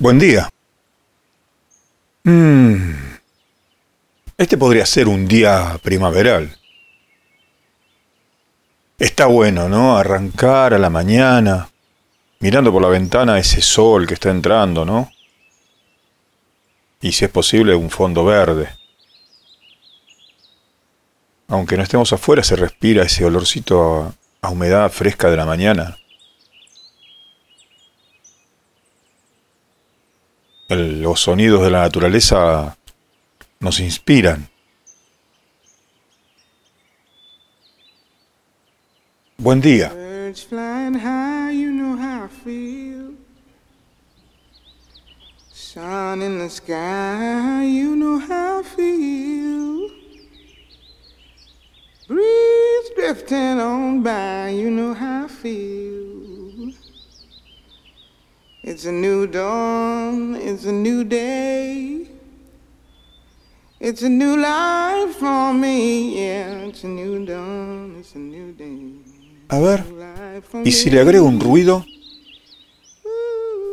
Buen día. Mm. Este podría ser un día primaveral. Está bueno, ¿no? Arrancar a la mañana, mirando por la ventana ese sol que está entrando, ¿no? Y si es posible, un fondo verde. Aunque no estemos afuera, se respira ese olorcito a, a humedad fresca de la mañana. El- los sonidos de la naturaleza nos inspiran. Buen día. Sun in the sky, you know how I feel. Breeze drifting on by, you know how I feel. It's a new dawn, it's a new day. It's a new life for me, yeah. It's a new dawn, it's a new day. A ver, ¿y si le agrego un ruido?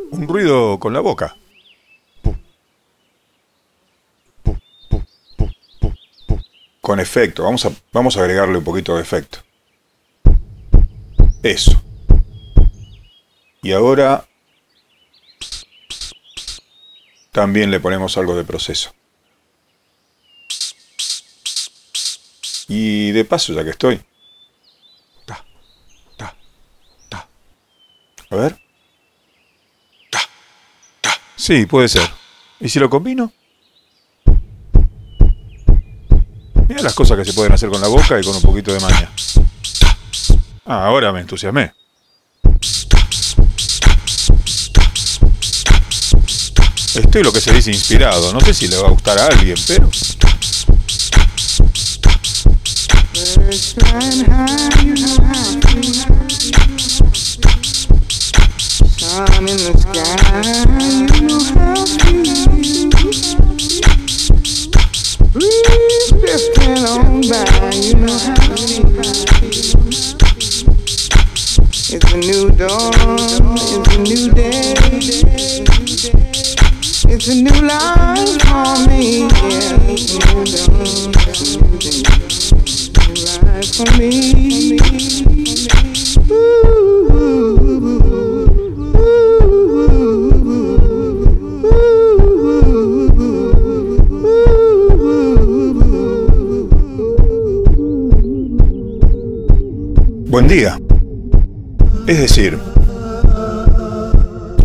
Un ruido con la boca. Con efecto, vamos a, vamos a agregarle un poquito de efecto. Eso. Y ahora también le ponemos algo de proceso. Y de paso, ya que estoy. Ta, ta. A ver. Ta, ta. Sí, puede ser. ¿Y si lo combino? Mira las cosas que se pueden hacer con la boca y con un poquito de maña. Ah, ahora me entusiasmé. Estoy lo que se dice inspirado. No sé si le va a gustar a alguien, pero Buen día. Es decir,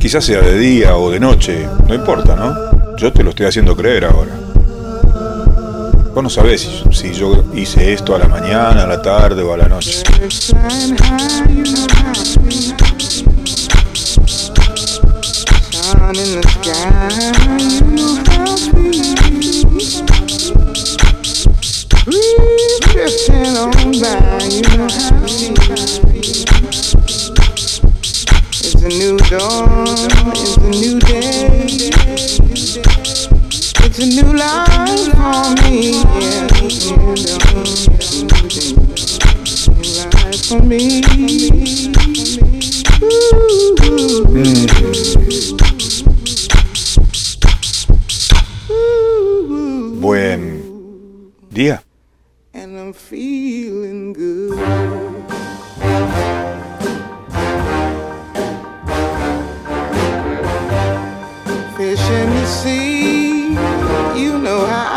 quizás sea de día o de noche, no importa, ¿no? Yo te lo estoy haciendo creer ahora. Vos no sabés si, si yo hice esto a la mañana, a la tarde o a la noche. Birds flying high, you know how I feel. Sun in the sky, you know how I feel. Breeze drifting on by, you know how I feel. It's a new dawn, it's a new day. It's a new life for me, yeah. New dawn, it's a new day. New life for me. Ooh. Buen día. And I'm feeling good. Fish in the sea, you know how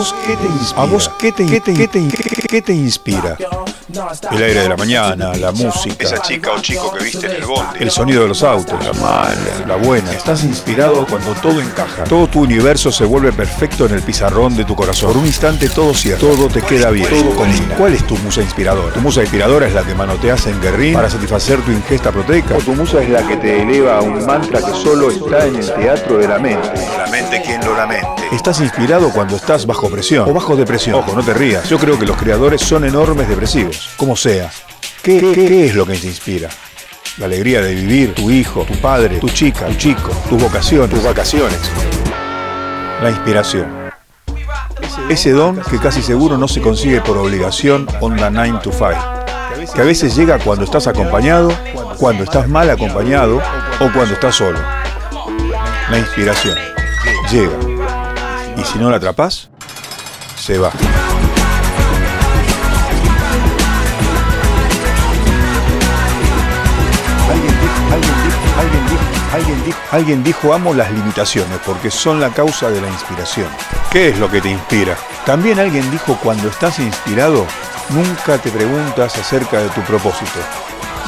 vos qué te inspira? ¿A vos qué te, qué te, qué te, qué te inspira? El aire de la mañana, la música. Esa chica o chico que viste en el bondi. El sonido de los autos. La mala, la buena. Estás inspirado cuando todo encaja. Todo tu universo se vuelve perfecto en el pizarrón de tu corazón. Por un instante todo cierra. Todo te queda bien. Todo combina. ¿Cuál es tu musa inspiradora? ¿Tu musa inspiradora es la que manoteas en guerrín para satisfacer tu ingesta proteica? ¿O tu musa es la que te eleva a un mantra que solo está en el teatro de la mente? La mente quien lo lamente. Estás inspirado cuando estás bajo presión o bajo depresión. Ojo, no te rías. Yo creo que los creadores son enormes depresivos. Como sea. ¿Qué, qué, qué es lo que te inspira? La alegría de vivir, tu hijo, tu padre, tu chica, tu chico, tus vocaciones, tus vacaciones. La inspiración. Ese don que casi seguro no se consigue por obligación onda 9 to 5. Que a veces llega cuando estás acompañado, cuando estás mal acompañado o cuando estás solo. La inspiración llega. Y si no la atrapas, se va. Alguien dijo, alguien dijo, alguien dijo, amo las limitaciones porque son la causa de la inspiración. ¿Qué es lo que te inspira? También alguien dijo cuando estás inspirado, nunca te preguntas acerca de tu propósito.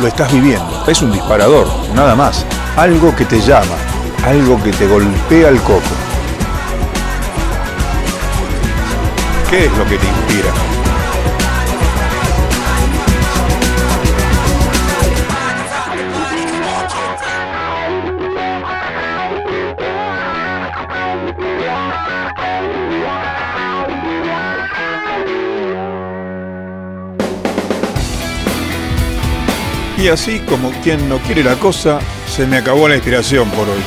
Lo estás viviendo. Es un disparador, nada más. Algo que te llama, algo que te golpea el coco. ¿Qué es lo que te inspira? Y así como quien no quiere la cosa, se me acabó la inspiración por hoy.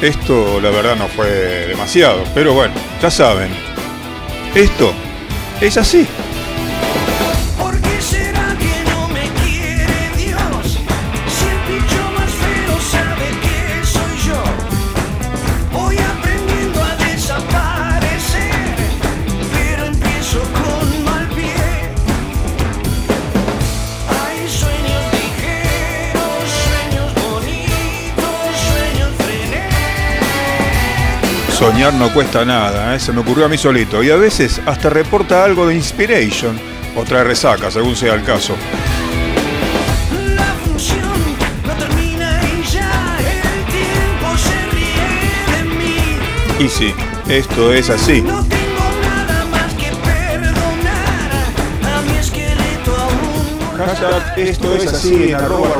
Esto la verdad no fue demasiado, pero bueno, ya saben, esto es así. Soñar no cuesta nada, ¿eh? se me ocurrió a mí solito. Y a veces hasta reporta algo de inspiration o trae resaca, según sea el caso. Y sí, esto es así. Hashtag esto es así en arroba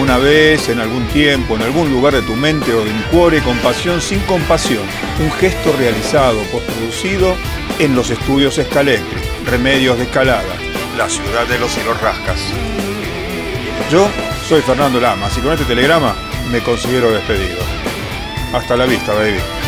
Alguna vez, en algún tiempo, en algún lugar de tu mente o de mi cuore, compasión sin compasión. Un gesto realizado, postproducido en los estudios Escalecre, Remedios de Escalada, la ciudad de los hilos rascas. Yo soy Fernando Lamas y con este telegrama me considero despedido. Hasta la vista, baby.